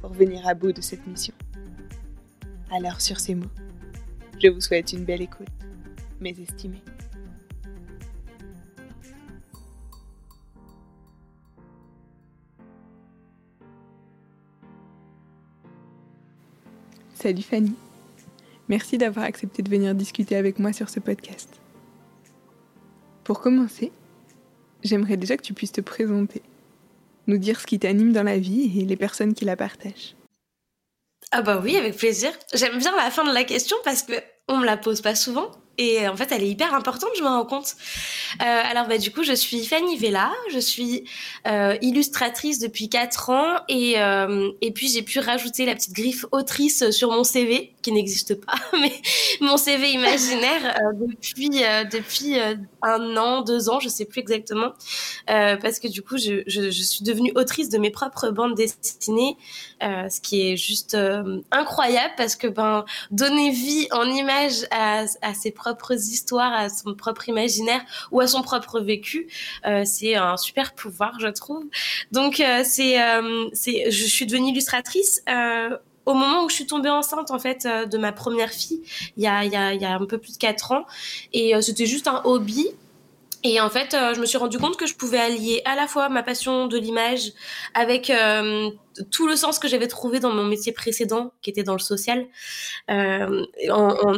pour venir à bout de cette mission. Alors sur ces mots, je vous souhaite une belle écoute, mes estimés. Salut Fanny. Merci d'avoir accepté de venir discuter avec moi sur ce podcast. Pour commencer, j'aimerais déjà que tu puisses te présenter nous dire ce qui t'anime dans la vie et les personnes qui la partagent. Ah bah oui, avec plaisir. J'aime bien la fin de la question parce que on me la pose pas souvent. Et en fait, elle est hyper importante, je me rends compte. Euh, alors, bah, du coup, je suis Fanny Vella, je suis euh, illustratrice depuis 4 ans. Et, euh, et puis j'ai pu rajouter la petite griffe autrice sur mon CV, qui n'existe pas, mais mon CV imaginaire euh, depuis, euh, depuis un an, deux ans, je sais plus exactement, parce que du coup, je, je, je, suis devenue autrice de mes propres bandes dessinées, ce qui est juste incroyable parce que ben, donner vie en image à, à ses propres propres histoires, à son propre imaginaire ou à son propre vécu. Euh, c'est un super pouvoir, je trouve. Donc euh, c'est, euh, c'est, je suis devenue illustratrice au moment où je suis tombée enceinte en fait de ma première fille, il y a, y a, un peu plus de quatre ans, et c'était juste un hobby. Et en fait, je me suis rendu compte que je pouvais allier à la fois ma passion de l'image avec tout le sens que j'avais trouvé dans mon métier précédent, qui était dans le social, en,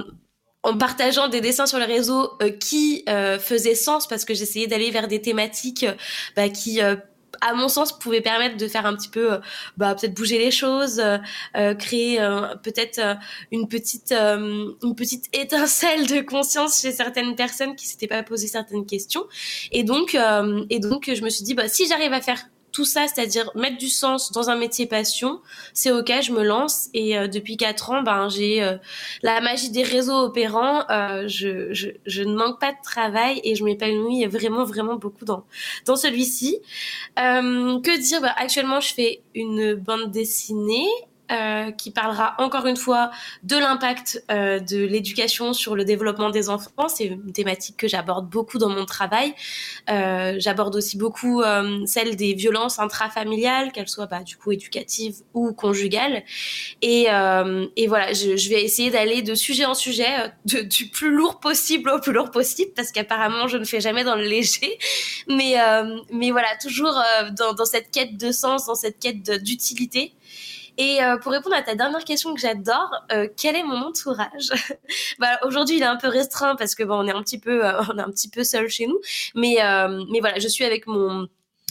en partageant des dessins sur les réseaux euh, qui euh, faisaient sens parce que j'essayais d'aller vers des thématiques euh, bah, qui à mon sens pouvaient permettre de faire un petit peu bah, peut-être bouger les choses créer peut-être une petite une petite étincelle de conscience chez certaines personnes qui s'étaient pas posé certaines questions. Et donc et donc je me suis dit bah si j'arrive à faire tout ça, c'est-à-dire mettre du sens dans un métier passion, c'est ok, je me lance. Et euh, depuis quatre ans, ben j'ai euh, la magie des réseaux opérants. Euh, je, je, je, ne manque pas de travail et je m'épanouis vraiment vraiment beaucoup dans dans celui-ci. que dire? Bah, Actuellement, je fais une bande dessinée euh, qui parlera encore une fois de l'impact euh, de l'éducation sur le développement des enfants. C'est une thématique que j'aborde beaucoup dans mon travail. Euh, j'aborde aussi beaucoup euh, celle des violences intrafamiliales, qu'elles soient bah, du coup éducatives ou conjugales. Et, euh, et voilà, je, je, vais essayer d'aller de sujet en sujet, du plus lourd possible au plus lourd possible, parce qu'apparemment je ne fais jamais dans le léger. Mais, mais voilà, toujours dans, dans cette quête de sens, dans cette quête d'utilité. Et euh, pour répondre à ta dernière question que j'adore, euh, quel est mon entourage? Bah, Aujourd'hui, il est un peu restreint parce que bon, on est un petit peu, euh, on est un petit peu seul chez nous. Mais, mais voilà, je suis avec mon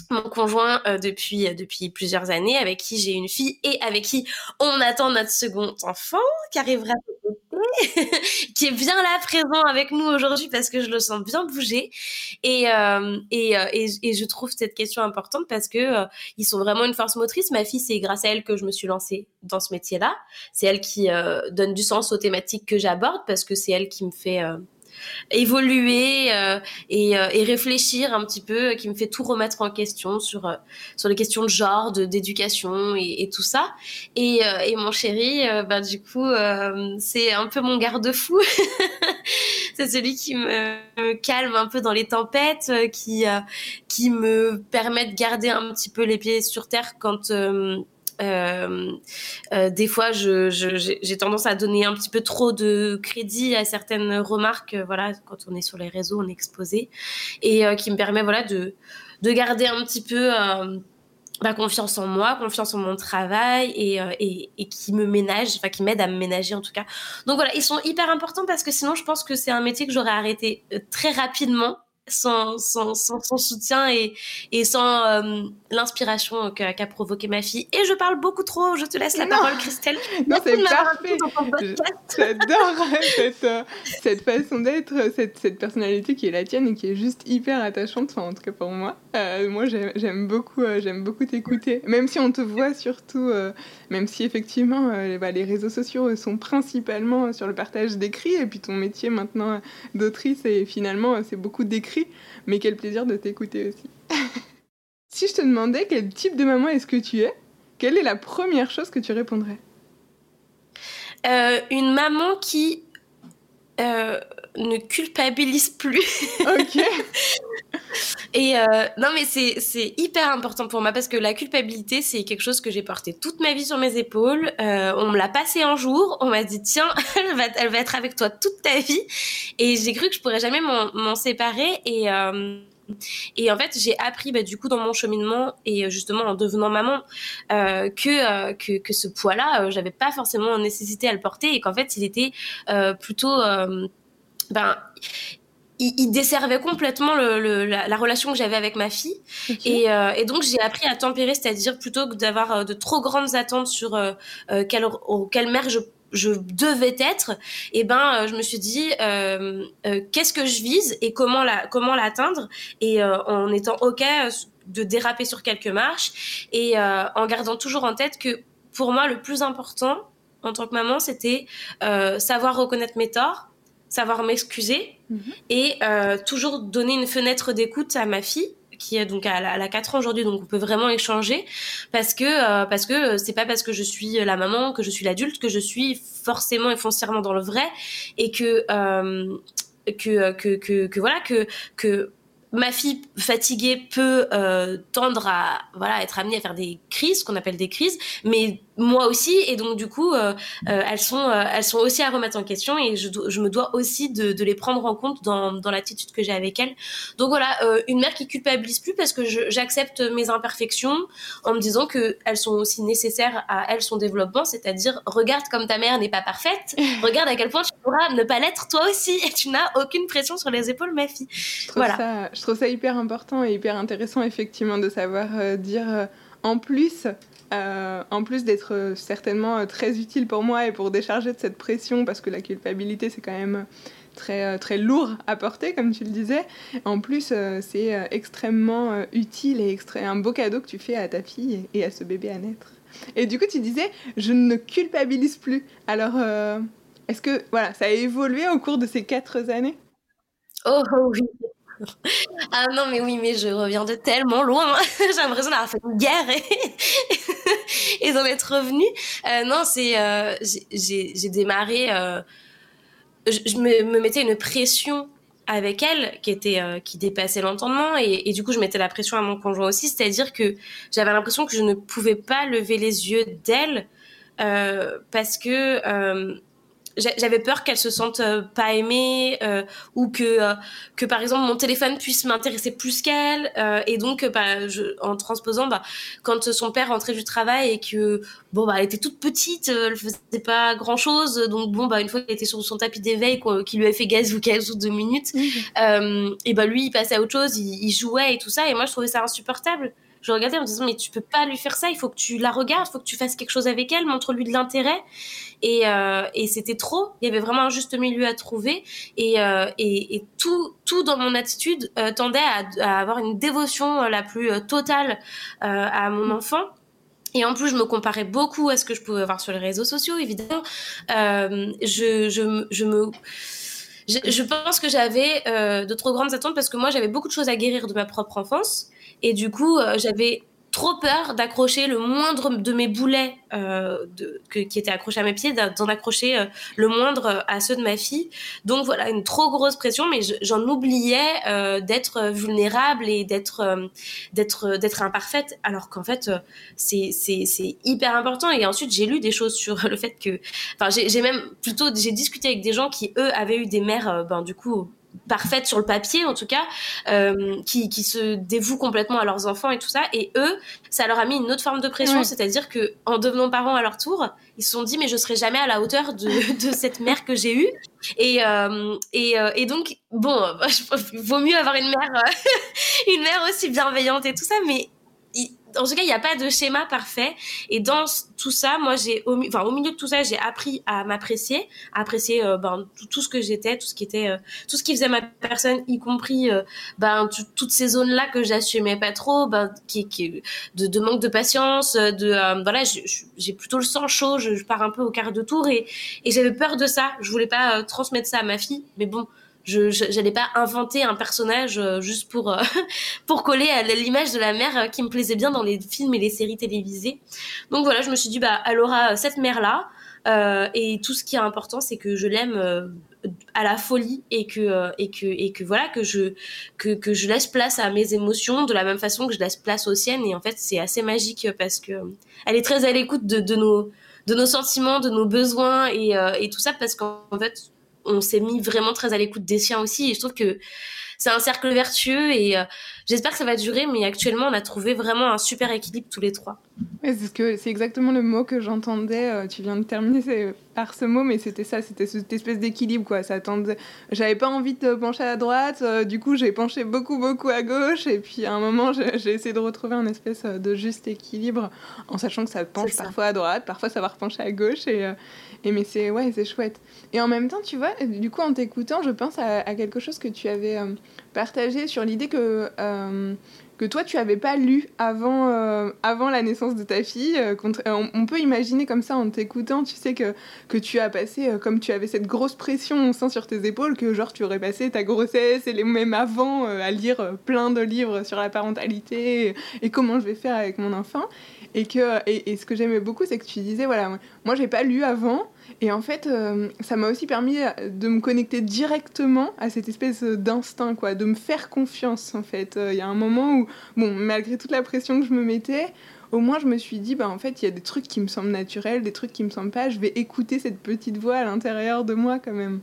mon conjoint depuis depuis plusieurs années avec qui j'ai une fille et avec qui on attend notre second enfant qui arrivera qui est bien là présent avec nous aujourd'hui parce que je le sens bien bouger et euh, et, euh, et, et, je trouve cette question importante parce que euh, ils sont vraiment une force motrice. Ma fille, c'est grâce à elle que je me suis lancée dans ce métier-là. C'est elle qui euh, donne du sens aux thématiques que j'aborde parce que c'est elle qui me fait évoluer euh, et, euh, et, réfléchir un petit peu, qui me fait tout remettre en question sur euh, sur les questions de genre, d'éducation et, et, tout ça. Et, et mon chéri, bah du coup, c'est un peu mon garde-fou. c'est celui qui me calme un peu dans les tempêtes, qui qui me permet de garder un petit peu les pieds sur terre quand euh, euh, des fois, je, j'ai tendance à donner un petit peu trop de crédit à certaines remarques. Euh, voilà, quand on est sur les réseaux, on est exposé, et qui me permet voilà de de garder un petit peu bah, confiance en moi, confiance en mon travail et, euh, et, et qui me ménage, enfin qui m'aide à me ménager en tout cas. Donc voilà, ils sont hyper importants parce que sinon je pense que c'est un métier que j'aurais arrêté euh, très rapidement sans, sans, sans, son soutien et, et sans euh, l'inspiration qu'a provoqué ma fille. Et je parle beaucoup trop, je te laisse la parole, Christelle. Non, c'est parfait. J'adore cette, euh, cette façon d'être, cette, cette personnalité qui est la tienne et qui est juste hyper attachante, enfin, en tout cas pour moi. Euh, moi, j'aime beaucoup, j'aime beaucoup t'écouter, même si on te voit surtout, même si effectivement bah, les réseaux sociaux sont principalement sur le partage d'écrits et puis ton métier maintenant d'autrice et finalement c'est beaucoup d'écrits mais quel plaisir de t'écouter aussi. si je te demandais quel type de maman est-ce que tu es, quelle est la première chose que tu répondrais? Euh, Une maman qui euh, ne culpabilise plus. ok. Et euh, non, mais c'est hyper important pour moi parce que la culpabilité, c'est quelque chose que j'ai porté toute ma vie sur mes épaules. Euh, on me l'a passé un jour, on m'a dit tiens, elle va, elle va être avec toi toute ta vie. Et j'ai cru que je pourrais jamais m'en séparer. Et, euh, et en fait, j'ai appris bah, du coup dans mon cheminement et justement en devenant maman euh, que, euh, que, que ce poids-là, euh, j'avais pas forcément nécessité à le porter et qu'en fait, il était plutôt ben il, desservait complètement le, la, relation que j'avais avec ma fille. Et, euh, et, donc, j'ai appris à tempérer, c'est-à-dire plutôt que d'avoir euh, de trop grandes attentes sur euh, euh quelle, quelle mère je, je devais être, et eh ben, je me suis dit, qu'est-ce que je vise et comment la, comment l'atteindre, et en étant ok de déraper sur quelques marches, et en gardant toujours en tête que pour moi, le plus important en tant que maman, c'était savoir reconnaître mes torts, savoir m'excuser mhm. et euh, toujours donner une fenêtre d'écoute à ma fille qui est donc à la, 4 ans aujourd'hui. Donc on peut vraiment échanger parce que euh, parce que c'est pas parce que je suis la maman que je suis l'adulte que je suis forcément et foncièrement dans le vrai et que euh, que, que, que, que voilà que que ma fille fatiguée peut euh, tendre à voilà être amenée à faire des crises, qu'on appelle des crises, mais moi aussi et donc du coup euh, euh, elles sont euh, elles sont aussi à remettre en question et je, je me dois aussi de, de, les prendre en compte dans, dans l'attitude que j'ai avec elles. Donc voilà, une mère qui culpabilise plus parce que j'accepte mes imperfections en me disant que elles sont aussi nécessaires à elle son développement, c'est-à-dire regarde comme ta mère n'est pas parfaite, regarde à quel point tu pourras ne pas l'être toi aussi et tu n'as aucune pression sur les épaules ma fille. voilà. Ça, je trouve ça hyper important et hyper intéressant effectivement de savoir dire en plus euh, en plus d'être euh, certainement euh, très utile pour moi et pour décharger de cette pression, parce que la culpabilité, c'est quand même très, très lourd à porter, comme tu le disais. En plus, c'est extrêmement utile et un beau cadeau que tu fais à ta fille et à ce bébé à naître. Et du coup, tu disais, je ne culpabilise plus. Alors, est-ce que voilà, ça a évolué au cours de ces quatre années? Oh, oh oui, ah non, mais oui, mais je reviens de tellement loin. J'ai l'impression d'avoir fait une guerre d'en être revenu. Euh, non, c'est. Euh, j'ai démarré. Euh, je, me, mettais une pression avec elle qui était qui dépassait l'entendement et, et, du coup je mettais la pression à mon conjoint aussi c'est à dire que j'avais l'impression que je ne pouvais pas lever les yeux d'elle parce que j'avais peur qu'elle se sente euh, pas aimée euh, ou que euh, que par exemple mon téléphone puisse m'intéresser plus qu'elle et donc bah, je, en transposant bah, quand son père rentrait du travail et que bon bah elle était toute petite elle faisait pas grand chose donc bon bah une fois qu'elle était sur son tapis d'éveil qui lui avait fait gaz ou 15 ou deux minutes et bah lui il passait à autre chose il, il jouait et tout ça et moi je trouvais ça insupportable je regardais en me disant mais tu peux pas lui faire ça, il faut que tu la regardes, il faut que tu fasses quelque chose avec elle, montre-lui de l'intérêt. Et, euh, et c'était trop. Il y avait vraiment un juste milieu à trouver et, euh, et, et, tout tout dans mon attitude euh, tendait à, avoir une dévotion la plus totale à mon enfant. Et en plus, je me comparais beaucoup à ce que je pouvais voir sur les réseaux sociaux, évidemment. je, je, je me je, je, pense que j'avais de trop grandes attentes parce que moi j'avais beaucoup de choses à guérir de ma propre enfance. Et du coup, euh, j'avais trop peur d'accrocher le moindre de mes boulets euh, de, qui étaient accrochés à mes pieds, d'en accrocher euh, le moindre à ceux de ma fille. Donc voilà, une trop grosse pression, mais j'en oubliais d'être vulnérable et d'être d'être d'être imparfaite, alors qu'en fait c'est c'est hyper important. Et ensuite j'ai lu des choses sur le fait que, enfin j'ai même plutôt j'ai discuté avec des gens qui eux avaient eu des mères, ben du coup parfaites sur le papier en tout cas, euh, qui, qui, se dévouent complètement à leurs enfants et tout ça. Et eux, ça leur a mis une autre forme de pression, c'est-à-dire que en devenant parents à leur tour, ils se sont dit mais je serai jamais à la hauteur de, de cette mère que j'ai eue. Et, euh, et, euh, et, donc bon, vaut mieux avoir une mère, une mère aussi bienveillante et tout ça, mais en tout cas, il n'y a pas de schéma parfait. Et dans tout ça, moi, j'ai, au, enfin, au milieu de tout ça, j'ai appris à m'apprécier, à apprécier euh, ben, tout, ce que j'étais, tout ce qui était, euh, tout ce qui faisait ma personne, y compris euh, ben, toutes ces zones-là que j'assumais pas trop, ben, qui, qui de, de, manque de patience, de voilà, j'ai plutôt le sang chaud, je, je, pars un peu au quart de tour et, et j'avais peur de ça. Je voulais pas transmettre ça à ma fille, mais bon je n'allais pas inventer un personnage euh, juste pour euh, pour coller à l'image de la mère euh, qui me plaisait bien dans les films et les séries télévisées. Donc voilà, je me suis dit bah elle aura cette mère là et tout ce qui est important c'est que je l'aime à la folie et que et que et que voilà que je que que je laisse place à mes émotions de la même façon que je laisse place aux siennes et en fait c'est assez magique parce que elle est très à l'écoute de, de nos de nos sentiments, de nos besoins et, et tout ça parce qu'en fait on s'est mis vraiment très à l'écoute des siens aussi. Et je trouve que c'est un cercle vertueux et euh, j'espère que ça va durer. Mais actuellement, on a trouvé vraiment un super équilibre tous les trois. c'est ce que c'est exactement le mot que j'entendais. Euh, tu viens de terminer par ce mot, mais c'était ça, c'était cette espèce d'équilibre quoi. Ça tendait. J'avais pas envie de pencher à droite, euh, du coup j'ai penché beaucoup beaucoup à gauche et puis à un moment j'ai essayé de retrouver un espèce de juste équilibre en sachant que ça penche parfois à droite, parfois ça va repencher à gauche et et mais c'est ouais, c'est chouette. Et en même temps, tu vois, du coup, en t'écoutant, je pense à, quelque chose que tu avais euh, partagé sur l'idée que euh, que toi tu avais pas lu avant, euh, avant la naissance de ta fille. on, peut imaginer comme ça en t'écoutant, tu sais que, que tu as passé, comme tu avais cette grosse pression sur tes épaules, que genre tu aurais passé ta grossesse et les même avant à lire plein de livres sur la parentalité et comment je vais faire avec mon enfant. Et, que, et, ce que j'aimais beaucoup, c'est que tu disais, voilà, moi j'ai pas lu avant, et en fait, euh, ça m'a aussi permis de me connecter directement à cette espèce d'instinct, quoi, de me faire confiance, en fait. Euh, il y a un moment où, bon, malgré toute la pression que je me mettais, au moins je me suis dit, bah en fait, il y a des trucs qui me semblent naturels, des trucs qui me semblent pas, je vais écouter cette petite voix à l'intérieur de moi quand même.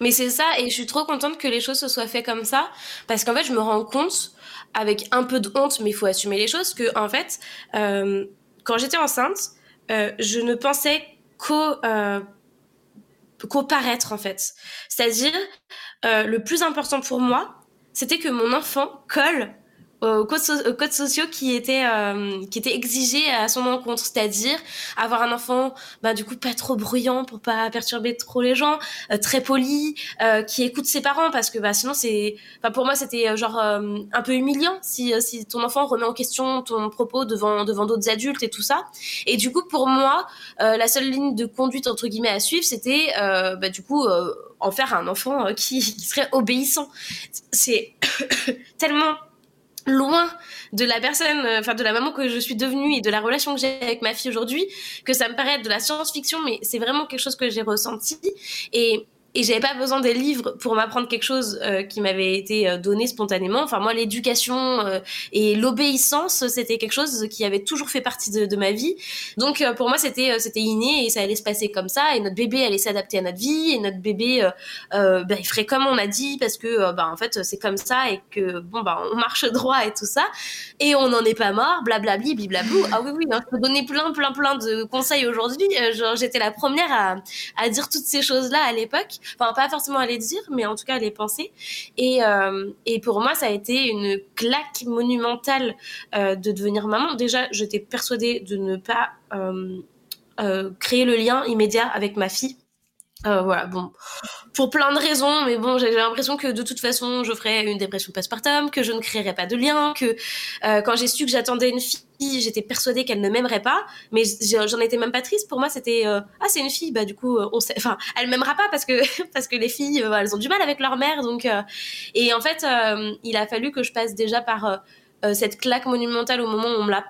Mais c'est ça, et je suis trop contente que les choses se soient faites comme ça, parce qu'en fait, je me rends compte, avec un peu de honte, mais il faut assumer les choses, que en fait, euh, quand j'étais enceinte, euh, je ne pensais qu'au euh, paraître en fait. C'est-à-dire, le plus important pour moi, c'était que mon enfant colle aux codes, sociaux qui étaient euh, qui étaient exigés à son encontre, c'est-à-dire avoir un enfant bah du coup pas trop bruyant pour pas perturber trop les gens, euh, très poli, euh, qui écoute ses parents parce que bah sinon c'est enfin pour moi c'était genre un peu humiliant si si ton enfant remet en question ton propos devant devant d'autres adultes et tout ça. Et du coup pour moi la seule ligne de conduite entre guillemets à suivre c'était bah du coup en faire un enfant qui, qui serait obéissant. C'est tellement loin de la personne, euh, enfin de la maman que je suis devenue et de la relation que j'ai avec ma fille aujourd'hui, que ça me paraît de la science-fiction, mais c'est vraiment quelque chose que j'ai ressenti. Et et j'avais pas besoin des livres pour m'apprendre quelque chose euh, qui m'avait été euh, donné spontanément. Enfin moi l'éducation euh, et l'obéissance c'était quelque chose qui avait toujours fait partie de, de ma vie. Donc pour moi c'était c'était inné et ça allait se passer comme ça et notre bébé allait s'adapter à notre vie et notre bébé ben, il ferait comme on a dit parce que ben en fait c'est comme ça et que bon ben on marche droit et tout ça et on n'en est pas mort blablabli blablabou. Ah oui oui hein, je peux donner plein plein plein de conseils aujourd'hui. genre j'étais la première à à dire toutes ces choses là à l'époque enfin pas forcément à les dire, mais en tout cas à les penser. Et, euh, et pour moi, ça a été une claque monumentale euh, de devenir maman. Déjà, j'étais persuadée de ne pas euh, créer le lien immédiat avec ma fille euh, voilà, bon, pour plein de raisons, mais bon, j'ai l'impression que de toute façon, je ferais une dépression postpartum, que je ne créerais pas de lien, que euh, quand j'ai su que j'attendais une fille, j'étais persuadée qu'elle ne m'aimerait pas, mais j'en étais même pas triste. Pour moi, c'était euh, ah c'est une fille, bah du coup, on sait, enfin, elle m'aimera pas parce que parce que les filles, elles ont du mal avec leur mère, donc et en fait, il a fallu que je passe déjà par cette claque monumentale au moment où on me l'a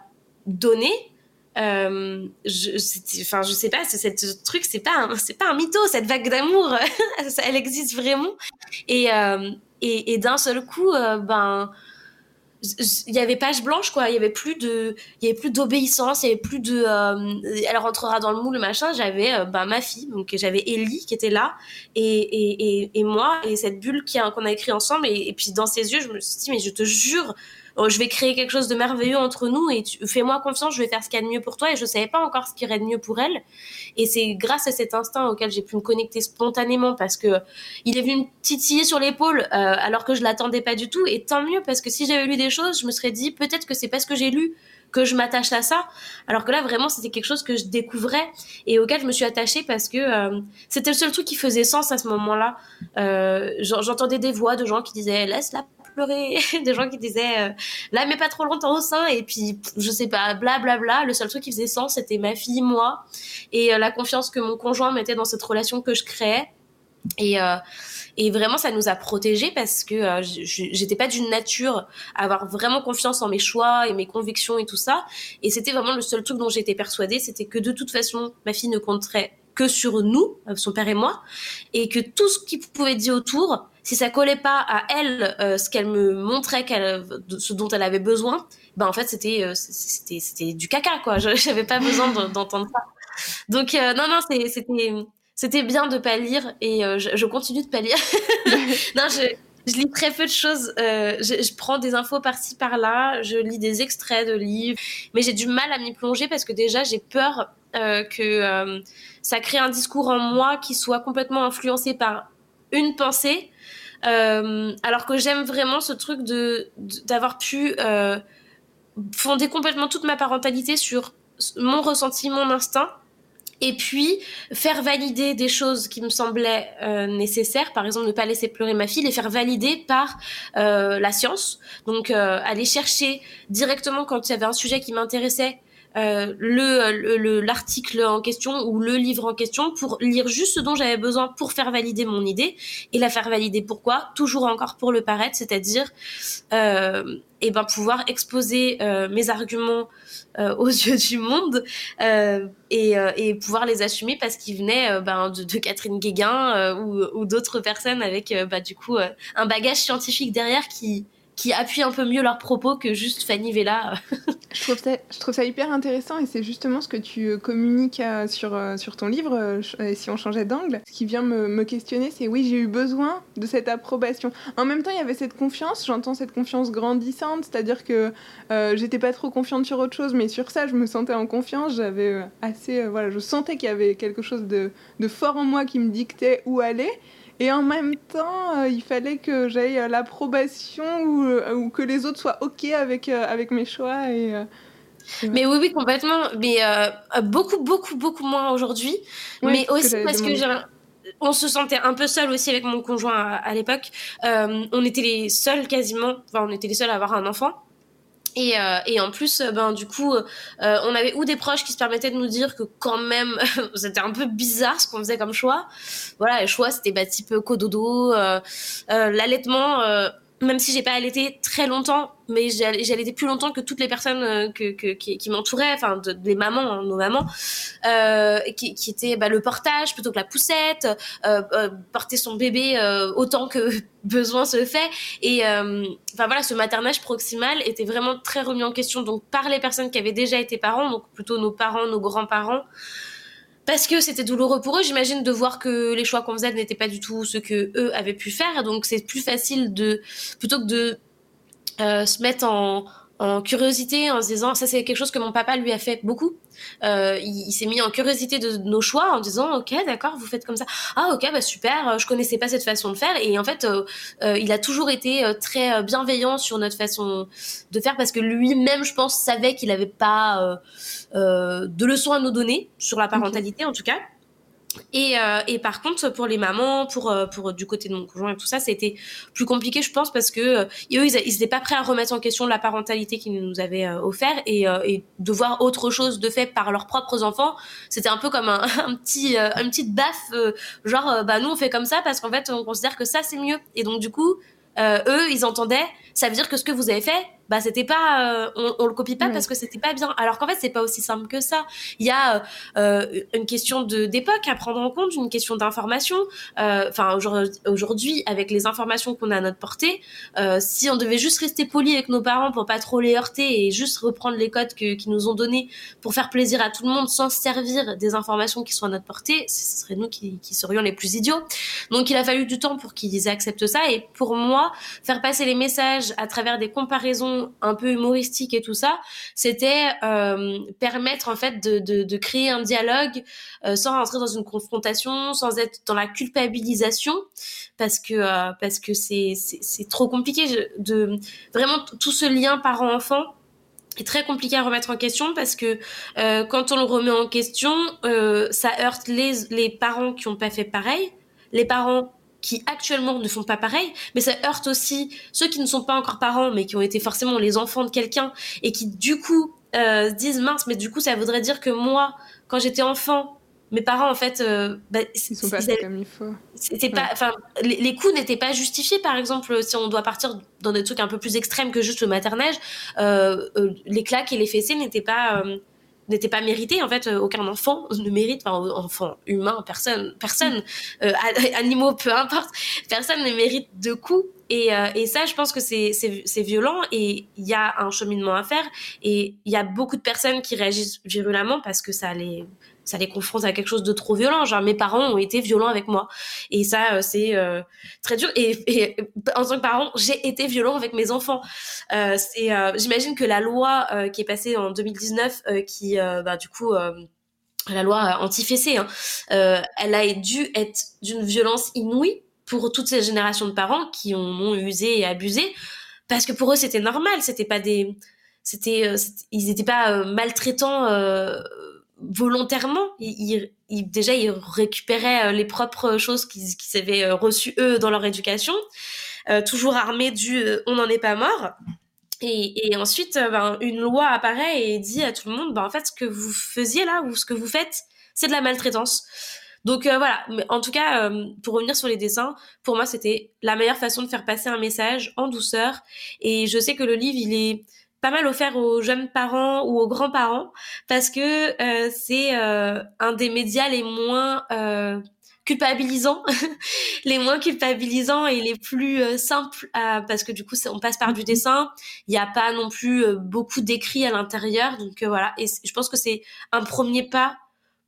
donnée euh, je, enfin, je sais pas, ce truc, c'est pas, c'est pas un mytho, cette vague d'amour, elle existe vraiment. Et, euh, et, et d'un seul coup, euh, ben, il y avait page blanche quoi. Il y avait plus de il y avait plus d'obéissance il y avait plus de euh, elle rentrera dans le moule machin. J'avais euh, bah, ma fille. Donc j'avais Ellie qui était là. Et, et, et, moi et cette bulle qu'on a écrit ensemble. Et, et, puis dans ses yeux je me suis dit mais je te jure oh, je vais créer quelque chose de merveilleux entre nous et fais-moi confiance, je vais faire ce qu'il y a de mieux pour toi. Et je savais pas encore ce qui irait de mieux pour elle. Et c'est grâce à cet instinct auquel j'ai pu me connecter spontanément parce que il est venu me titiller sur l'épaule euh, alors que je l'attendais pas du tout. Et tant mieux parce que si j'avais lu des choses, je me serais dit peut-être que c'est parce que j'ai lu que je m'attache à ça. Alors que là, vraiment, c'était quelque chose que je découvrais et auquel je me suis attachée parce que euh, c'était le seul truc qui faisait sens à ce moment-là. Euh, J'entendais des voix de gens qui disaient laisse-la pleurer, des gens qui disaient euh, là mais pas trop longtemps au sein et puis je sais pas blablabla. Bla, bla. Le seul truc qui faisait sens c'était ma fille, moi et euh, la confiance que mon conjoint mettait dans cette relation que je créais. Et, euh, et vraiment, ça nous a protégés parce que j'étais pas d'une nature à avoir vraiment confiance en mes choix et mes convictions et tout ça. Et c'était vraiment le seul truc dont j'étais persuadée, c'était que de toute façon, ma fille ne compterait que sur nous, son père et moi, et que tout ce qui pouvait dire autour, si ça collait pas à elle, euh, ce qu'elle me montrait, qu'elle, ce dont elle avait besoin, ben en fait c'était euh, c'était c'était du caca quoi. J'avais pas besoin d'entendre ça. Donc euh, non non c'était c'était bien de pas lire et je, je, continue de pas lire. non je je lis très peu de choses. Je, je, prends des infos par-ci par-là. Je lis des extraits de livres, mais j'ai du mal à m'y plonger parce que déjà j'ai peur que ça crée un discours en moi qui soit complètement influencé par une pensée euh, alors que j'aime vraiment ce truc de d'avoir pu euh, fonder complètement toute ma parentalité sur mon ressenti, mon instinct, et puis faire valider des choses qui me semblaient euh, nécessaires, par exemple ne pas laisser pleurer ma fille, les faire valider par euh, la science. Donc euh, aller chercher directement quand il y avait un sujet qui m'intéressait euh, le l'article en question ou le livre en question pour lire juste ce dont j'avais besoin pour faire valider mon idée. Et la faire valider pourquoi? Toujours encore pour le paraître c'est-à-dire euh, et ben pouvoir exposer euh, mes arguments euh, aux yeux du monde euh, et, euh, et, pouvoir les assumer parce qu'ils venaient ben, de, de, Catherine Guéguin ou, ou d'autres personnes avec bah, du coup un bagage scientifique derrière qui qui appuient un peu mieux leurs propos que juste Fanny Vella. je, trouve ça, hyper intéressant et c'est justement ce que tu euh, communiques euh, sur, euh, sur ton livre, si on changeait d'angle. Ce qui vient me, me questionner, c'est oui, j'ai eu besoin de cette approbation. En même temps, il y avait cette confiance, j'entends cette confiance grandissante, c'est-à-dire que j'étais pas trop confiante sur autre chose, mais sur ça, je me sentais en confiance, j'avais assez, voilà, je sentais qu'il y avait quelque chose de, de fort en moi qui me dictait où aller. Et en même temps, euh, il fallait que j'aille euh, l'approbation ou, euh, ou, que les autres soient OK avec, euh, avec mes choix. Et, mais oui, oui, complètement. Mais beaucoup, beaucoup, beaucoup moins aujourd'hui. Ouais, mais aussi que parce que j'ai on se sentait un peu seul aussi avec mon conjoint à, à l'époque. Euh, on était les seuls quasiment, enfin on était les seuls à avoir un enfant. Et, euh, et, en plus, euh, ben du coup, euh, on avait ou des proches qui se permettaient de nous dire que quand même, c'était un peu bizarre ce qu'on faisait comme choix. Voilà, les choix c'était bah, type cododo, euh, l'allaitement même si j'ai pas allaité très longtemps, mais j'ai allaité plus longtemps que toutes les personnes euh, que, que, qui, qui m'entouraient, enfin de, les mamans, hein, nos mamans, euh, qui, qui étaient bah, le portage plutôt que la poussette, euh, euh, porter son bébé euh, autant que besoin se fait. Et euh, enfin voilà, ce maternage proximal était vraiment très remis en question donc par les personnes qui avaient déjà été parents, donc plutôt nos parents, nos grands-parents parce que c'était douloureux pour eux, j'imagine, de voir que les choix qu'on faisait n'étaient pas du tout ce que eux avaient pu faire. Donc c'est plus facile de plutôt que de euh, se mettre en, en curiosité en se disant ça c'est quelque chose que mon papa lui a fait beaucoup. Euh, il, il s'est mis en curiosité de, de, nos choix en disant ok d'accord vous faites comme ça. Ah ok bah super je connaissais pas cette façon de faire. Et en fait euh, euh, il a toujours été euh, très bienveillant sur notre façon de faire parce que lui-même je pense savait qu'il avait pas euh, de leçons à nous donner sur la parentalité okay. en tout cas et, euh, et, par contre, pour les mamans, pour, euh, pour du côté de mon conjoint et tout ça, été plus compliqué, je pense, parce que euh, eux, ils n'étaient pas prêts à remettre en question la parentalité qu'ils nous avaient euh, offert et, de voir autre chose de fait par leurs propres enfants. C'était un peu comme un, un petit, baffe, genre, bah nous on fait comme ça parce qu'en fait on considère que ça c'est mieux. Et donc du coup, eux, ils entendaient, ça veut dire que ce que vous avez fait, bah c'était pas, on, on, le copie pas parce que c'était pas bien. Alors qu'en fait c'est pas aussi simple que ça. Il y a une question de d'époque à prendre en compte, une question d'information. Enfin aujourd'hui avec les informations qu'on a à notre portée, si on devait juste rester poli avec nos parents pour pas trop les heurter et juste reprendre les codes qu'ils nous ont donnés pour faire plaisir à tout le monde sans se servir des informations qui sont à notre portée, ce serait nous qui, qui serions les plus idiots. Donc il a fallu du temps pour qu'ils acceptent ça et pour moi, faire passer les messages à travers des comparaisons un peu humoristiques et tout ça, c'était euh, permettre en fait de, créer un dialogue euh, sans rentrer dans une confrontation, sans être dans la culpabilisation, parce que euh, parce que c'est c'est trop compliqué. De vraiment tout ce lien parent-enfant est très compliqué à remettre en question parce que quand on le remet en question, ça heurte les, les parents qui ont pas fait pareil, les parents qui actuellement ne font pas pareil, mais ça heurte aussi ceux qui ne sont pas encore parents, mais qui ont été forcément les enfants de quelqu'un et qui du coup euh, se disent mince, mais du coup ça voudrait dire que moi, quand j'étais enfant, mes parents en fait euh, bah, ils sont pas comme il faut. C'était pas enfin les, les, coups n'étaient pas justifiés. Par exemple si on doit partir dans des trucs un peu plus extrêmes que juste le maternage euh, euh, les claques et les fessées n'étaient pas n'étaient pas mérités en fait euh, aucun enfant ne mérite enfin enfant humain personne personne euh, animaux peu importe personne ne mérite de coups et, et ça je pense que c'est violent et il y a un cheminement à faire et il y a beaucoup de personnes qui réagissent virulemment parce que ça les ça les confronte à quelque chose de trop violent. Genre mes parents ont été violents avec moi et ça euh, c'est euh, très dur. Et, et, en tant que parent, j'ai été violent avec mes enfants. Euh, euh, j'imagine que la loi euh, qui est passée en 2019, qui bah, du coup la loi anti-fessée, hein, elle a dû être d'une violence inouïe pour toutes ces générations de parents qui ont usé et abusé parce que pour eux c'était normal. C'était pas des c'était ils n'étaient pas maltraitants volontairement. Ils, déjà, ils récupéraient euh, les propres choses qu'ils qu avaient euh, reçues eux dans leur éducation, euh, toujours armés du euh, on n'en est pas mort. Et, et ensuite, ben, une loi apparaît et dit à tout le monde, ben, en fait, ce que vous faisiez là ou ce que vous faites, c'est de la maltraitance. Donc euh, voilà, mais en tout cas, euh, pour revenir sur les dessins, pour moi, c'était la meilleure façon de faire passer un message en douceur. Et je sais que le livre, il est pas mal offert aux jeunes parents ou aux grands-parents parce que euh, c'est euh, un des médias les moins euh, culpabilisants, les moins culpabilisants et les plus euh, simples parce que du coup on passe par du dessin, il n'y a pas non plus euh, beaucoup d'écrits à l'intérieur. Donc euh, voilà. Et je pense que c'est un premier pas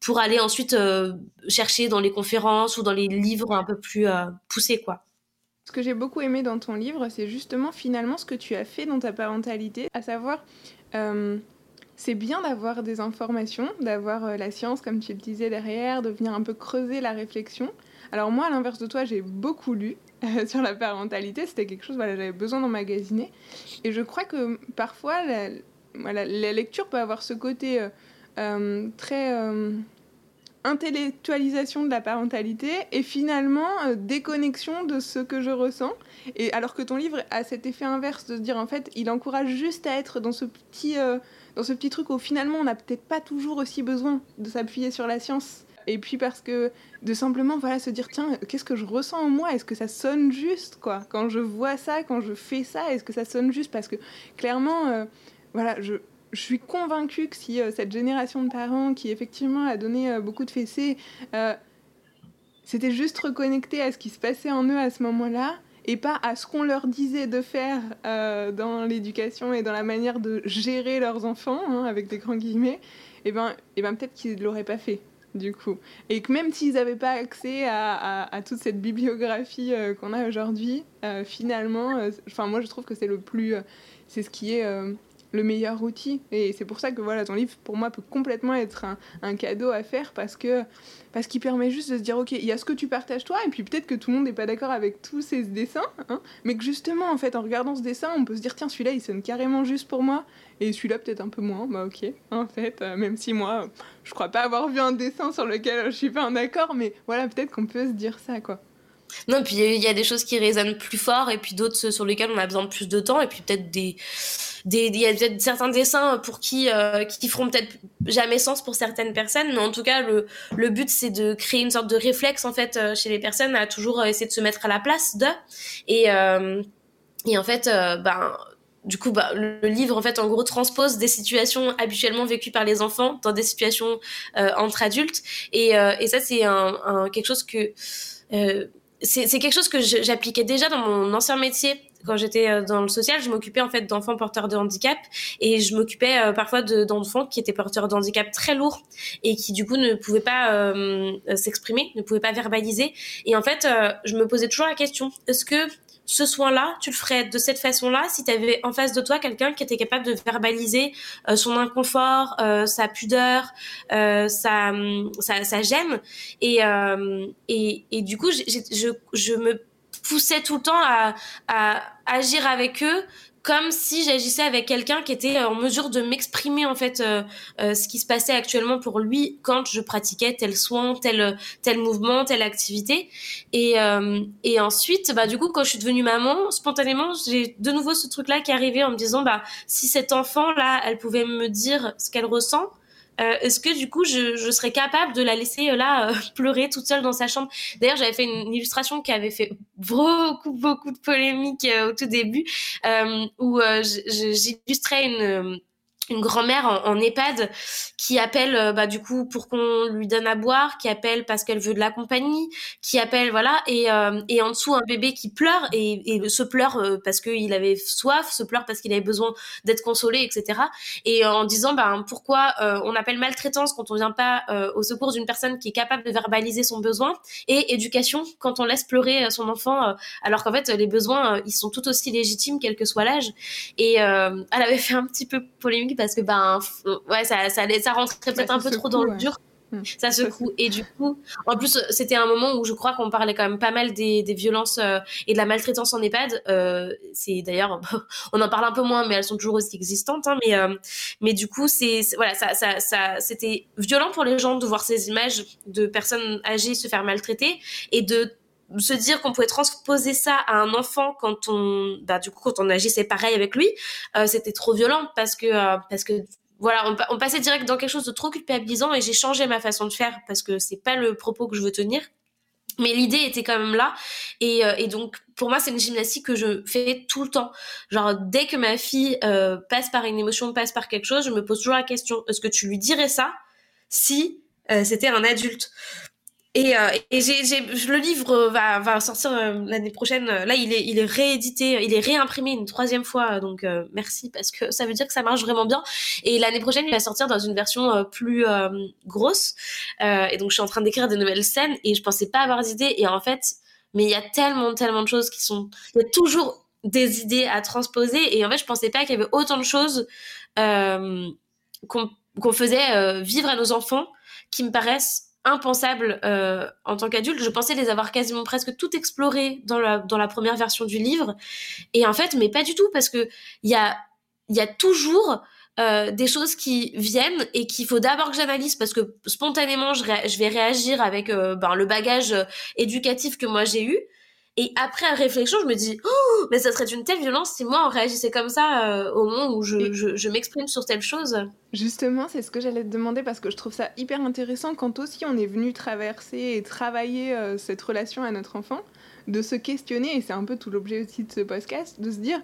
pour aller ensuite chercher dans les conférences ou dans les livres un peu plus poussés quoi. Ce que j'ai beaucoup aimé dans ton livre, c'est justement finalement ce que tu as fait dans ta parentalité, à savoir, euh, c'est bien d'avoir des informations, d'avoir euh, la science, comme tu le disais derrière, de venir un peu creuser la réflexion. Alors moi, à l'inverse de toi, j'ai beaucoup lu euh, sur la parentalité, c'était quelque chose, voilà, j'avais besoin d'emmagasiner. Et je crois que parfois, la, voilà, la lecture peut avoir ce côté euh, euh très euh, intellectualisation de la parentalité et finalement euh, déconnexion de ce que je ressens. Et alors que ton livre a cet effet inverse de se dire en fait, il encourage juste à être dans ce petit, euh, dans ce petit truc où finalement on n'a peut-être pas toujours aussi besoin de s'appuyer sur la science. Et puis parce que de simplement voilà se dire tiens qu'est-ce que je ressens en moi? Est-ce que ça sonne juste quoi? Quand je vois ça quand je fais ça est-ce que ça sonne juste? Parce que clairement euh, voilà je je suis convaincue que si euh, cette génération de parents qui effectivement a donné euh, beaucoup de fessées, euh, c'était juste reconnecté à ce qui se passait en eux à ce moment-là et pas à ce qu'on leur disait de faire euh, dans l'éducation et dans la manière de gérer leurs enfants, hein, avec des grands guillemets, et ben, et ben peut-être qu'ils ne l'auraient pas fait du coup. Et que même s'ils n'avaient pas accès à, toute cette bibliographie euh, qu'on a aujourd'hui, euh, finalement, enfin moi je trouve que c'est le plus, c'est ce qui est le meilleur outil. Et c'est pour ça que voilà, ton livre, pour moi, peut complètement être un, un cadeau à faire parce que parce qu'il permet juste de se dire, ok, il y a ce que tu partages toi, et puis peut-être que tout le monde n'est pas d'accord avec tous ces dessins, hein, mais que justement, en fait, en regardant ce dessin, on peut se dire, tiens, celui-là, il sonne carrément juste pour moi, et celui-là, peut-être un peu moins, bah ok, en fait, euh, même si moi, je crois pas avoir vu un dessin sur lequel je suis pas en accord, mais voilà, peut-être qu'on peut se dire ça, quoi. Non, puis il y a des choses qui résonnent plus fort et puis d'autres sur lesquelles on a besoin de plus de temps et puis peut-être des des il y a peut-être certains dessins pour qui euh, qui feront peut-être jamais sens pour certaines personnes mais en tout cas le le but c'est de créer une sorte de réflexe en fait euh, chez les personnes à toujours essayer de se mettre à la place de et euh, et en fait euh, ben du coup, bah, le, livre, en fait, en gros, transpose des situations habituellement vécues par les enfants dans des situations euh, entre adultes. Et, euh, et ça, c'est un, un, quelque chose que euh, c'est quelque chose que j'appliquais déjà dans mon ancien métier quand j'étais euh, dans le social, je m'occupais en fait d'enfants porteurs de handicap et je m'occupais euh, parfois d'enfants qui étaient porteurs de handicap très lourds et qui du coup ne pouvaient pas euh, s'exprimer, ne pouvaient pas verbaliser. Et en fait, je me posais toujours la question est-ce que ce soin-là, tu le ferais de cette façon-là si tu avais en face de toi quelqu'un qui était capable de verbaliser son inconfort, sa pudeur, sa, sa, sa, gêne. Et, et, et du coup, je, je me poussais tout le temps à, à agir avec eux comme si j'agissais avec quelqu'un qui était en mesure de m'exprimer en fait euh, euh, ce qui se passait actuellement pour lui quand je pratiquais tel soin, tel tel mouvement, telle activité. Et euh, et ensuite, bah du coup, quand je suis devenue maman, spontanément, j'ai de nouveau ce truc là qui est arrivé en me disant bah si cet enfant là, elle pouvait me dire ce qu'elle ressent, euh, est-ce que du coup je, je, serais capable de la laisser euh, là euh, pleurer toute seule dans sa chambre? D'ailleurs, j'avais fait une illustration qui avait fait beaucoup beaucoup de polémiques au tout début, où j'illustrais une une grand-mère en, en, EHPAD qui appelle euh, bah du coup pour qu'on lui donne à boire, qui appelle parce qu'elle veut de la compagnie, qui appelle voilà et euh, et en dessous un bébé qui pleure et, et se pleure euh, parce qu'il avait soif, se pleure parce qu'il avait besoin d'être consolé etc. Et en disant bah pourquoi on appelle maltraitance quand on vient pas au secours d'une personne qui est capable de verbaliser son besoin et éducation quand on laisse pleurer son enfant alors qu'en fait les besoins ils sont tout aussi légitimes quel que soit l'âge et elle avait fait un petit peu polémique parce que ben ouais ça ça, ça rentrait peut-être un peu trop dans le dur. Hmm. ça secoue. et du coup en plus c'était un moment où je crois qu'on parlait quand même pas mal des, des violences euh, et de la maltraitance en EHPAD. Euh, c'est d'ailleurs on en parle un peu moins mais elles sont toujours aussi existantes hein, mais euh, mais du coup c'est voilà ça ça, ça c'était violent pour les gens de voir ces images de personnes âgées se faire maltraiter et de se dire qu'on pouvait transposer ça à un enfant quand on bah du coup quand on agissait pareil avec lui euh, c'était trop violent parce que euh, parce que voilà on, passait direct dans quelque chose de trop culpabilisant et j'ai changé ma façon de faire parce que c'est pas le propos que je veux tenir. Mais l'idée était quand même là et, euh, et donc pour moi c'est une gymnastique que je fais tout le temps. Genre dès que ma fille passe par une émotion passe par quelque chose je me pose toujours la question est-ce que tu lui dirais ça si c'était un adulte? Et, euh, et j'ai, le livre va, va sortir euh, l'année prochaine. Là, il est, il est réédité, il est réimprimé une troisième fois. Donc, euh, merci parce que ça veut dire que ça marche vraiment bien. Et l'année prochaine, il va sortir dans une version euh, plus grosse. et donc, je suis en train d'écrire des nouvelles scènes et je pensais pas avoir d'idées. Et en fait, mais il y a tellement, tellement de choses qui sont. Il y a toujours des idées à transposer. Et en fait, je pensais pas qu'il y avait autant de choses qu'on, qu'on faisait vivre à nos enfants qui me paraissent impensable euh, en tant qu'adulte. Je pensais les avoir quasiment presque tout exploré dans la, dans la première version du livre. Et en fait, mais pas du tout, parce que il y a, y a toujours euh, des choses qui viennent et qu'il faut d'abord que j'analyse parce que spontanément je, je vais réagir avec euh, ben, le bagage euh, éducatif que moi j'ai eu et après réflexion, je me dis, oh, mais ça serait une telle violence si moi on réagissait comme ça euh, au moment où je, je, je m'exprime sur telle chose. Justement, c'est ce que j'allais te demander parce que je trouve ça hyper intéressant quand aussi on est venu traverser et travailler euh, cette relation à notre enfant, de se questionner, et c'est un peu tout l'objet aussi de ce podcast, de se dire,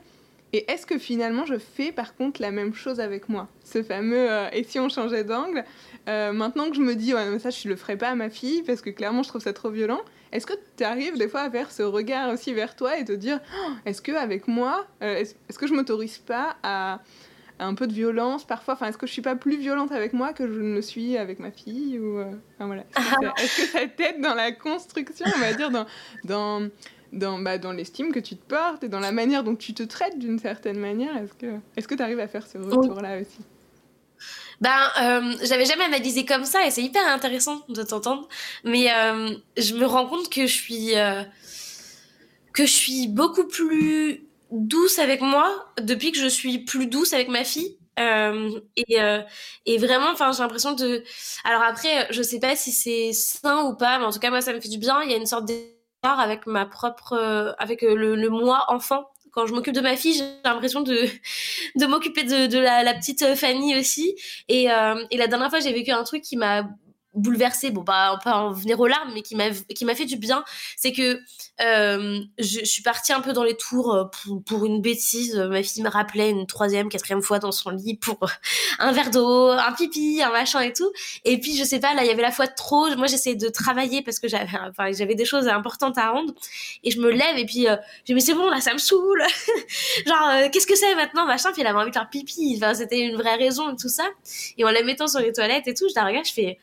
et est-ce que finalement je fais par contre la même chose avec moi? Ce fameux euh, et si on changeait d'angle? Maintenant que je me dis, ça je le ferai pas à ma fille parce que clairement je trouve ça trop violent. Est-ce que tu arrives des fois à faire ce regard aussi vers toi et te dire oh, est-ce que avec moi, euh, est-ce que je m'autorise pas à, un peu de violence parfois? Enfin, est-ce que je suis pas plus violente avec moi que je ne le suis avec ma fille ou euh, enfin, voilà. Est-ce que, ça t'aide dans la construction, on va dire, dans dans dans, bah, dans l'estime que tu te portes et dans la manière dont tu te traites d'une certaine manière Est-ce que est-ce que tu arrives à faire ce retour-là aussi? Ben, euh, j'avais jamais analysé comme ça et c'est hyper intéressant de t'entendre. Mais euh, je me rends compte que je suis euh, que je suis beaucoup plus douce avec moi depuis que je suis plus douce avec ma fille. Et, et vraiment, enfin, j'ai l'impression de. Alors après, je sais pas si c'est sain ou pas, mais en tout cas, moi, ça me fait du bien. Il y a une sorte d'écart avec ma propre, avec le, le moi enfant quand je m'occupe de ma fille, j'ai l'impression de, de m'occuper de, de la, la, petite Fanny aussi. Et, euh, et la dernière fois, j'ai vécu un truc qui m'a bouleversée, bon pas, pas en venir aux larmes, mais qui m'a qui m'a fait du bien, c'est que euh, je, je, suis partie un peu dans les tours euh, pour, pour, une bêtise. Ma fille me rappelait une troisième, quatrième fois dans son lit pour un verre d'eau, un pipi, un machin et tout. Et puis je sais pas, là il y avait la fois trop. Moi j'essayais de travailler parce que j'avais, enfin j'avais des choses importantes à rendre. Et je me lève et puis euh, je me dis c'est bon là ça me saoule. Genre euh, qu'est-ce que c'est maintenant machin? Puis elle avait envie de faire pipi. Enfin c'était une vraie raison et tout ça. Et en la mettant sur les toilettes et tout, je la regarde, je fais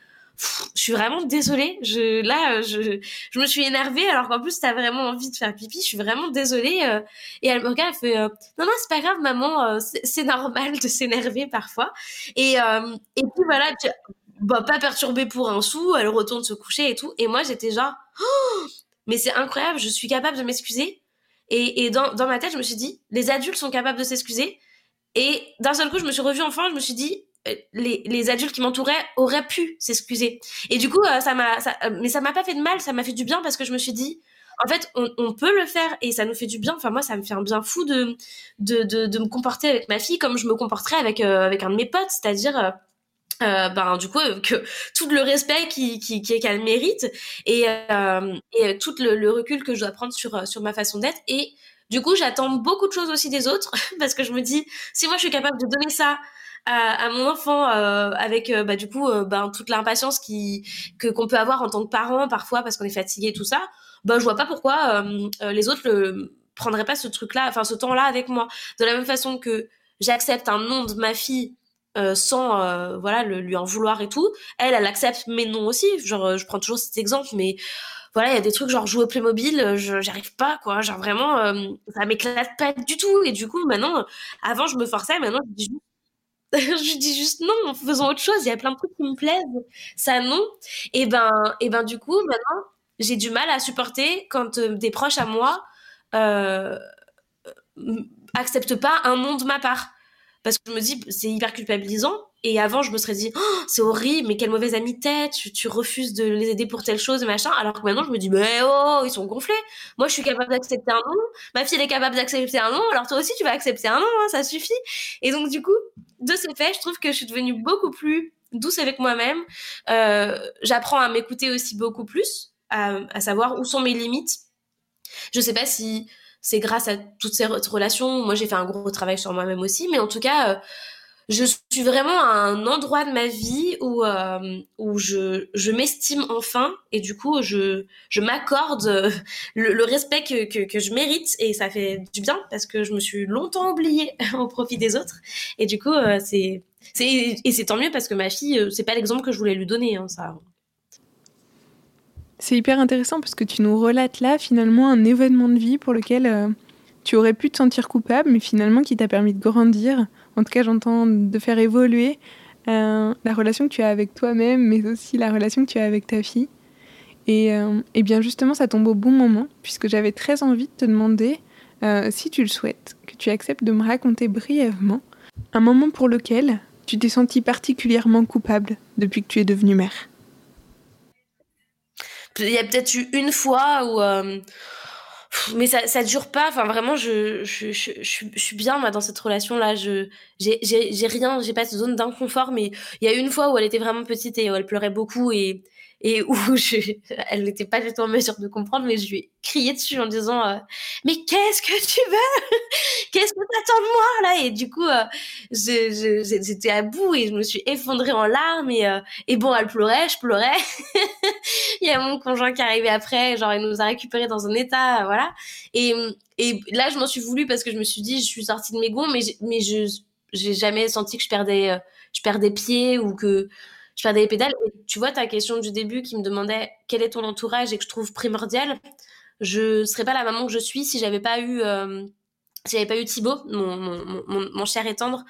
je suis vraiment désolée. Je, là, je, je me suis énervée alors qu'en plus, t'as vraiment envie de faire pipi. Je suis vraiment désolée. Euh. et elle me regarde, elle fait, euh, non, non, c'est pas grave, maman, euh, c'est normal de s'énerver parfois. Et, et puis voilà, tu, bah, pas perturbée pour un sou, elle retourne se coucher et tout. Et moi, j'étais genre, oh, mais c'est incroyable, je suis capable de m'excuser. Et, et dans, dans ma tête, je me suis dit, les adultes sont capables de s'excuser. Et d'un seul coup, je me suis revue enfant, je me suis dit, euh, les, les, adultes qui m'entouraient auraient pu s'excuser. Et du coup, euh, ça m'a, euh, mais ça m'a pas fait de mal, ça m'a fait du bien parce que je me suis dit, en fait, on, peut le faire et ça nous fait du bien. Enfin, moi, ça me fait un bien fou de, de, de, me comporter avec ma fille comme je me comporterais avec, avec un de mes potes, c'est-à-dire, euh, ben du coup que tout le respect qui qui qu'elle mérite et euh, et tout le, le, recul que je dois prendre sur sur ma façon d'être et du coup j'attends beaucoup de choses aussi des autres parce que je me dis si moi je suis capable de donner ça à, mon enfant euh, avec euh, bah, du coup euh, ben, toute l'impatience qui que qu'on peut avoir en tant que parent parfois parce qu'on est fatigué tout ça bah je vois pas pourquoi les autres le prendraient pas ce truc là enfin ce temps là avec moi. De la même façon que j'accepte un nom de ma fille sans voilà le, lui en vouloir et tout elle elle accepte mes noms aussi. Genre je prends toujours cet exemple mais voilà il y a des trucs genre jouer au Playmobil j'arrive pas quoi. Genre vraiment ça m'éclate pas du tout. Et du coup maintenant avant je me forçais maintenant je dis je dis juste non, faisons autre chose. Il y a plein de trucs qui me plaisent. Ça, non. Et ben, et ben, du coup, maintenant, j'ai du mal à supporter quand euh, des proches à moi euh, acceptent pas un nom de ma part. Parce que je me dis, c'est hyper culpabilisant. Et avant, je me serais dit, oh, c'est horrible, mais quelle mauvaise amie t'es, tu, refuses de les aider pour telle chose, machin. Alors que maintenant, je me dis, mais oh, ils sont gonflés. Moi, je suis capable d'accepter un nom. Ma fille, elle est capable d'accepter un nom. Alors toi aussi, tu vas accepter un nom, hein, ça suffit. Et donc, du coup, de ce fait, je trouve que je suis devenue beaucoup plus douce avec moi-même. Euh, J'apprends à m'écouter aussi beaucoup plus, à, à, savoir où sont mes limites. Je sais pas si c'est grâce à toutes ces relations. Moi, j'ai fait un gros travail sur moi-même aussi, mais en tout cas, euh, je suis vraiment à un endroit de ma vie où euh, où je, je m'estime enfin et du coup je je m'accorde le, le, respect que, que, je mérite et ça fait du bien parce que je me suis longtemps oubliée au profit des autres. Et du coup euh, c'est et c'est tant mieux parce que ma fille euh, c'est pas l'exemple que je voulais lui donner hein, ça. C'est hyper intéressant parce que tu nous relates là finalement un événement de vie pour lequel euh, tu aurais pu te sentir coupable mais finalement qui t'a permis de grandir en tout cas j'entends de faire évoluer euh, la relation que tu as avec toi-même, mais aussi la relation que tu as avec ta fille. Et, euh, bien justement, ça tombe au bon moment, puisque j'avais très envie de te demander, euh, si tu le souhaites, que tu acceptes de me raconter brièvement un moment pour lequel tu t'es sentie particulièrement coupable depuis que tu es devenue mère. Il y a peut-être eu une fois où mais ça ça dure pas. Enfin vraiment je je, suis bien moi dans cette relation là je j'ai j'ai rien. J'ai pas de zone d'inconfort mais il y a une fois où elle était vraiment petite et où elle pleurait beaucoup et et où je, elle n'était pas du tout en mesure de comprendre, mais je lui ai crié dessus en disant euh, mais qu'est-ce que tu veux? Qu'est-ce que t'attends de moi là? Et du coup, euh, j'étais à bout et je me suis effondrée en larmes et, euh, et bon, elle pleurait, je pleurais. il y a mon conjoint qui est arrivé après, genre il nous a récupérés dans un état, voilà. Et, et là, je m'en suis voulu parce que je me suis dit je suis sortie de mes gonds, mais mais je j'ai jamais senti que je perdais je perdais pied ou que je perdais les pédales. Et tu vois, ta question du début qui me demandait quel est ton entourage et que je trouve primordial, je serais pas la maman que je suis si j'avais pas eu euh, si j'avais pas eu Thibaut, mon, cher et tendre,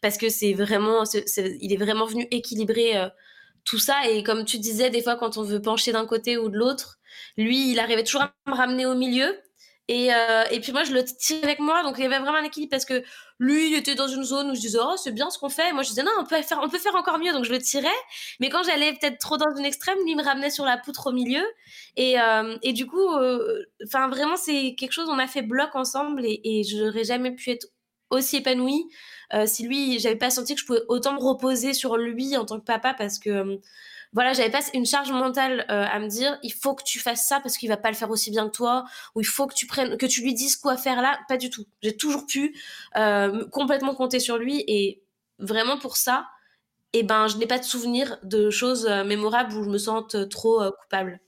parce que c'est vraiment, c'est, il est vraiment venu équilibrer euh, tout ça. Et comme tu disais, des fois, quand on veut pencher d'un côté ou de l'autre, lui, il arrivait toujours à me ramener au milieu. Et, euh, et puis moi, je le tirais avec moi. Donc, il y avait vraiment un équilibre parce que lui, était dans une zone où je disais, oh, c'est bien ce qu'on fait. Moi, je disais, non, on peut faire, on peut faire encore mieux. Donc, je le tirais. Mais quand j'allais peut-être trop dans une extrême, lui me ramenait sur la poutre au milieu. Et, euh, et du coup, euh, enfin, vraiment, c'est quelque chose, on a fait bloc ensemble et, et je n'aurais jamais pu être aussi épanouie euh, si lui, j'avais pas senti que je pouvais autant me reposer sur lui en tant que papa parce que voilà, j'avais pas une charge mentale euh, à me dire il faut que tu fasses ça parce qu'il va pas le faire aussi bien que toi ou il faut que tu prennes que tu lui dises quoi faire là, pas du tout. J'ai toujours pu euh, complètement compter sur lui et vraiment pour ça, eh ben je n'ai pas de souvenir de choses euh, mémorables où je me sente trop coupable.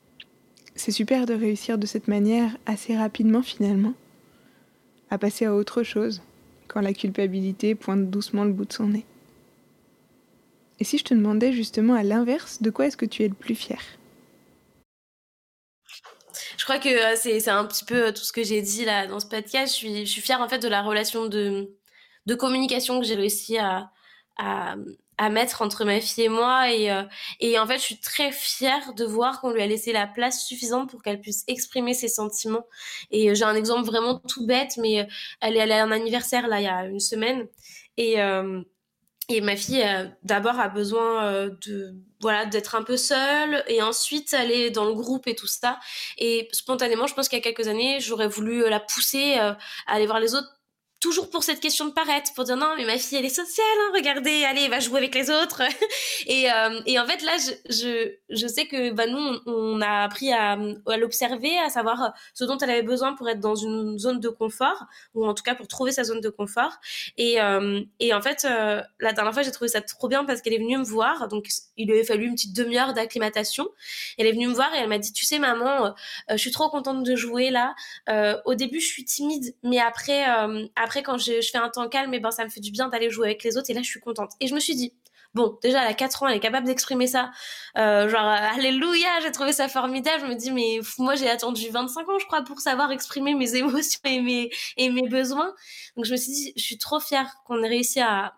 C'est super de réussir de cette manière assez rapidement finalement à passer à autre chose quand la culpabilité pointe doucement le bout de son nez. Et si je te demandais justement à l'inverse, de quoi est-ce que tu es le plus fier? Je crois que euh, c'est un petit peu euh, tout ce que j'ai dit là dans ce podcast. Je suis, fière en fait de la relation de, communication que j'ai réussi à, à, mettre entre ma fille et moi. Et, euh, et en fait, je suis très fière de voir qu'on lui a laissé la place suffisante pour qu'elle puisse exprimer ses sentiments. Et j'ai un exemple vraiment tout bête, mais elle est allée à un anniversaire là il y a une semaine. Et, et ma fille euh, d'abord a besoin euh, de voilà d'être un peu seule et ensuite aller dans le groupe et tout ça. Et spontanément je pense qu'il y a quelques années j'aurais voulu la pousser euh, à aller voir les autres toujours pour cette question de paraître, pour dire non, mais ma fille, elle est sociale, hein, regardez, allez, va jouer avec les autres. et, euh, et en fait, là, je, je, je sais que bah, nous, on, a appris à, l'observer, à savoir ce dont elle avait besoin pour être dans une zone de confort, ou en tout cas pour trouver sa zone de confort. Et, euh, et en fait, euh, la dernière fois, j'ai trouvé ça trop bien parce qu'elle est venue me voir, donc il lui avait fallu une petite demi-heure d'acclimatation. Elle est venue me voir et elle m'a dit, tu sais, maman, je suis trop contente de jouer là. Au début, je suis timide, mais après, après après, quand je, fais un temps calme, et eh ben, ça me fait du bien d'aller jouer avec les autres. Et là, je suis contente. Et je me suis dit, bon, déjà, elle a 4 ans, elle est capable d'exprimer ça. Euh, genre, euh, alléluia, j'ai trouvé ça formidable. Je me dis, mais moi, j'ai attendu 25 ans, je crois, pour savoir exprimer mes émotions et mes, et mes besoins. Donc, je me suis dit, je suis trop fière qu'on ait réussi à,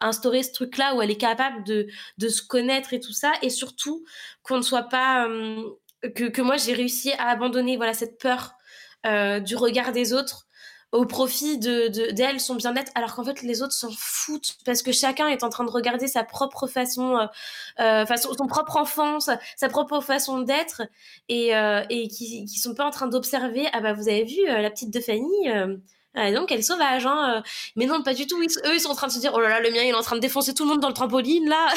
instaurer ce truc-là où elle est capable de, de se connaître et tout ça. Et surtout, qu'on ne soit pas, euh, que, que moi, j'ai réussi à abandonner, voilà, cette peur euh, du regard des autres au profit de d'elle, son bien-être, alors qu'en fait les autres s'en foutent parce que chacun est en train de regarder sa propre façon, euh, euh son propre enfance, sa propre façon d'être et euh, et qui qui sont pas en train d'observer ah bah vous avez vu euh, la petite de Fanny ah, donc elle est sauvage, hein. Mais non, pas du tout. eux, ils sont en train de se dire, oh là là, le mien, il est en train de défoncer tout le monde dans le trampoline là.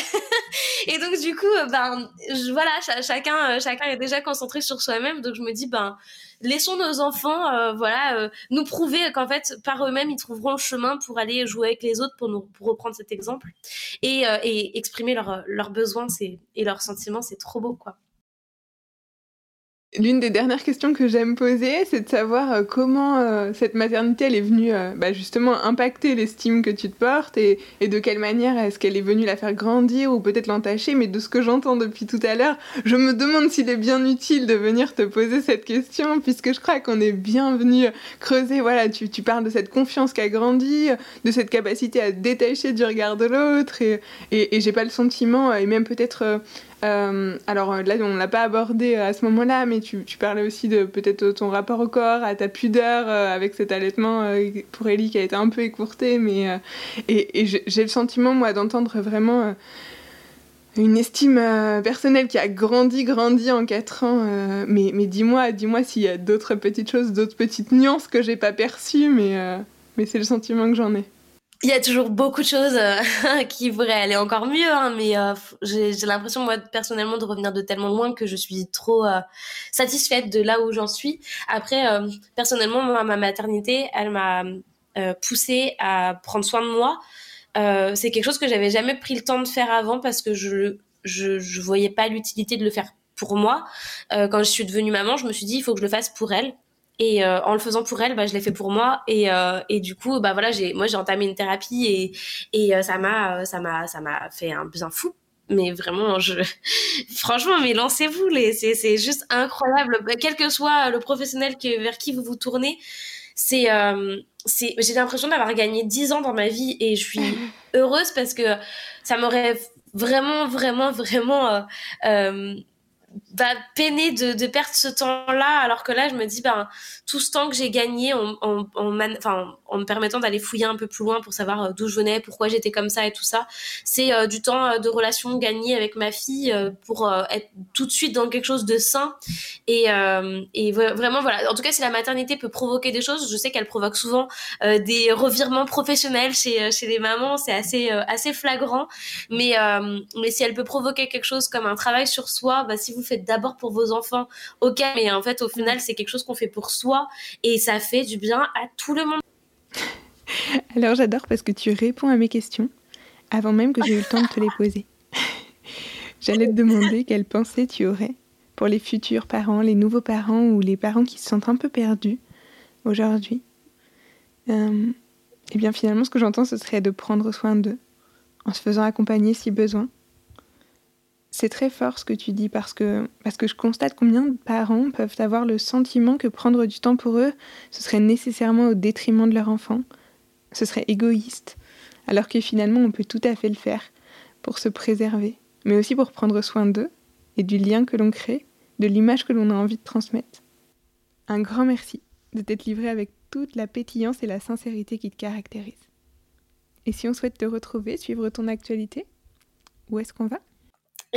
et donc du coup, ben, voilà, chacun, chacun est déjà concentré sur soi-même. Donc je me dis, ben, laissons nos enfants, euh, voilà, euh, nous prouver qu'en fait, par eux-mêmes, ils trouveront le chemin pour aller jouer avec les autres, pour nous, pour reprendre cet exemple, et, euh, et exprimer leurs leurs besoins, et leurs sentiments, c'est trop beau, quoi. L'une des dernières questions que j'aime poser, c'est de savoir euh, comment euh, cette maternité elle est venue euh, bah, justement impacter l'estime que tu te portes et, de quelle manière est-ce qu'elle est venue la faire grandir ou peut-être l'entacher. Mais de ce que j'entends depuis tout à l'heure, je me demande s'il est bien utile de venir te poser cette question puisque je crois qu'on est bien venu creuser. Voilà, tu, parles de cette confiance qui a grandi, de cette capacité à détacher du regard de l'autre et, et j'ai pas le sentiment et même peut-être euh, alors là, on l'a pas abordé à ce moment-là, mais tu, parlais aussi de peut-être ton rapport au corps, à ta pudeur euh, avec cet allaitement euh, pour Ellie qui a été un peu écourté, mais euh, et, j'ai le sentiment moi d'entendre vraiment une estime personnelle qui a grandi, grandi en 4 ans. mais mais dis-moi, dis-moi s'il y a d'autres petites choses, d'autres petites nuances que j'ai pas perçues, mais mais c'est le sentiment que j'en ai il y a toujours beaucoup de choses euh, qui pourraient aller encore mieux, hein, mais euh, j'ai l'impression moi personnellement de revenir de tellement loin que je suis trop euh, satisfaite de là où j'en suis. Après, personnellement, moi, ma maternité, elle m'a poussée à prendre soin de moi. C'est quelque chose que j'avais jamais pris le temps de faire avant parce que je je, je voyais pas l'utilité de le faire pour moi. quand je suis devenue maman, je me suis dit il faut que je le fasse pour elle. Et euh, en le faisant pour elle, bah, je l'ai fait pour moi. Et, euh, et du coup, bah voilà, j'ai, moi j'ai entamé une thérapie et, et euh, ça m'a, ça m'a, ça m'a fait un bien fou. Mais vraiment, je, franchement, mais lancez-vous, les, c'est, c'est juste incroyable. Bah, quel que soit le professionnel que, vers qui vous vous tournez, c'est, c'est, j'ai l'impression d'avoir gagné 10 ans dans ma vie et je suis heureuse parce que ça m'aurait vraiment, vraiment, vraiment peiner de, de perdre ce temps-là, alors que là, je me dis, ben, tout ce temps que j'ai gagné en, en, en, en, me permettant d'aller fouiller un peu plus loin pour savoir euh, d'où je venais, pourquoi j'étais comme ça et tout ça, c'est euh, du temps euh, de relation gagné avec ma fille pour être tout de suite dans quelque chose de sain. Et, et vraiment, voilà. En tout cas, si la maternité peut provoquer des choses, je sais qu'elle provoque souvent des revirements professionnels chez, chez les mamans, c'est assez, assez flagrant. Mais, mais si elle peut provoquer quelque chose comme un travail sur soi, bah, si vous faites d'abord pour vos enfants, ok, mais en fait, au final, c'est quelque chose qu'on fait pour soi et ça fait du bien à tout le monde. Alors j'adore parce que tu réponds à mes questions avant même que j'ai eu le temps de te les poser. J'allais te demander quelles pensées tu aurais pour les futurs parents, les nouveaux parents ou les parents qui se sentent un peu perdus aujourd'hui. Euh, eh bien finalement ce que j'entends ce serait de prendre soin d'eux en se faisant accompagner si besoin c'est très fort ce que tu dis parce que, parce que je constate combien de parents peuvent avoir le sentiment que prendre du temps pour eux, ce serait nécessairement au détriment de leur enfant, ce serait égoïste, alors que finalement on peut tout à fait le faire pour se préserver, mais aussi pour prendre soin d'eux et du lien que l'on crée, de l'image que l'on a envie de transmettre. Un grand merci de t'être livré avec toute la pétillance et la sincérité qui te caractérisent. Et si on souhaite te retrouver, suivre ton actualité, où est-ce qu'on va?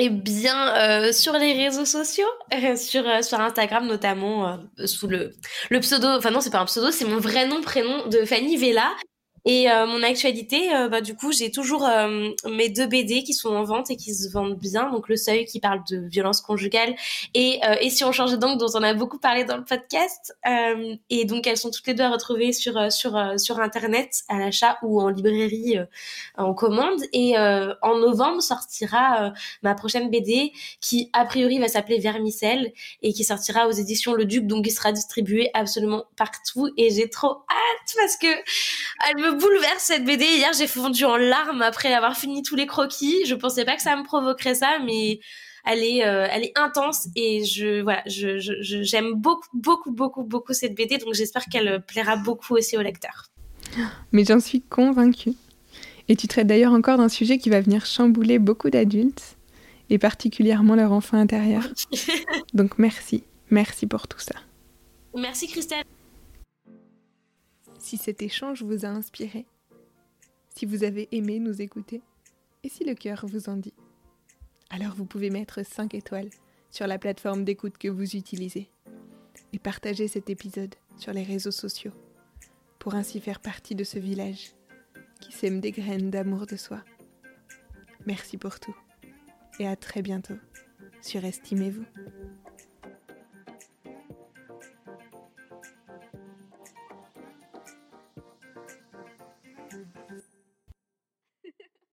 Eh bien, euh, sur les réseaux sociaux, sur, euh, sur Instagram notamment, euh, sous le, le pseudo, enfin non, c'est pas un pseudo, c'est mon vrai nom, prénom de Fanny Vella. Et euh, mon actualité, euh, bah, du coup, j'ai toujours euh, mes deux BD qui sont en vente et qui se vendent bien. Donc, Le Seuil qui parle de violence conjugale et, et Si on change d'angle dont on a beaucoup parlé dans le podcast. et donc, elles sont toutes les deux à retrouver sur, sur, sur Internet, à l'achat ou en librairie en commande. Et en novembre sortira ma prochaine BD qui, a priori, va s'appeler Vermicelle et qui sortira aux éditions Le Duc, donc qui sera distribuée absolument partout. Et j'ai trop hâte parce que elle me bouleverse cette BD. Hier, j'ai fondu en larmes après avoir fini tous les croquis. Je pensais pas que ça me provoquerait ça, mais elle est, euh, elle est intense et je, voilà, je, j'aime beaucoup, beaucoup, beaucoup, beaucoup cette BD. Donc j'espère qu'elle plaira beaucoup aussi aux lecteurs. Mais j'en suis convaincue. Et tu traites d'ailleurs encore d'un sujet qui va venir chambouler beaucoup d'adultes et particulièrement leur enfant intérieur. Donc merci, merci pour tout ça. Merci Christelle si cet échange vous a inspiré, si vous avez aimé nous écouter et si le cœur vous en dit. Alors vous pouvez mettre 5 étoiles sur la plateforme d'écoute que vous utilisez et partager cet épisode sur les réseaux sociaux pour ainsi faire partie de ce village qui sème des graines d'amour de soi. Merci pour tout et à très bientôt sur Estimez-vous.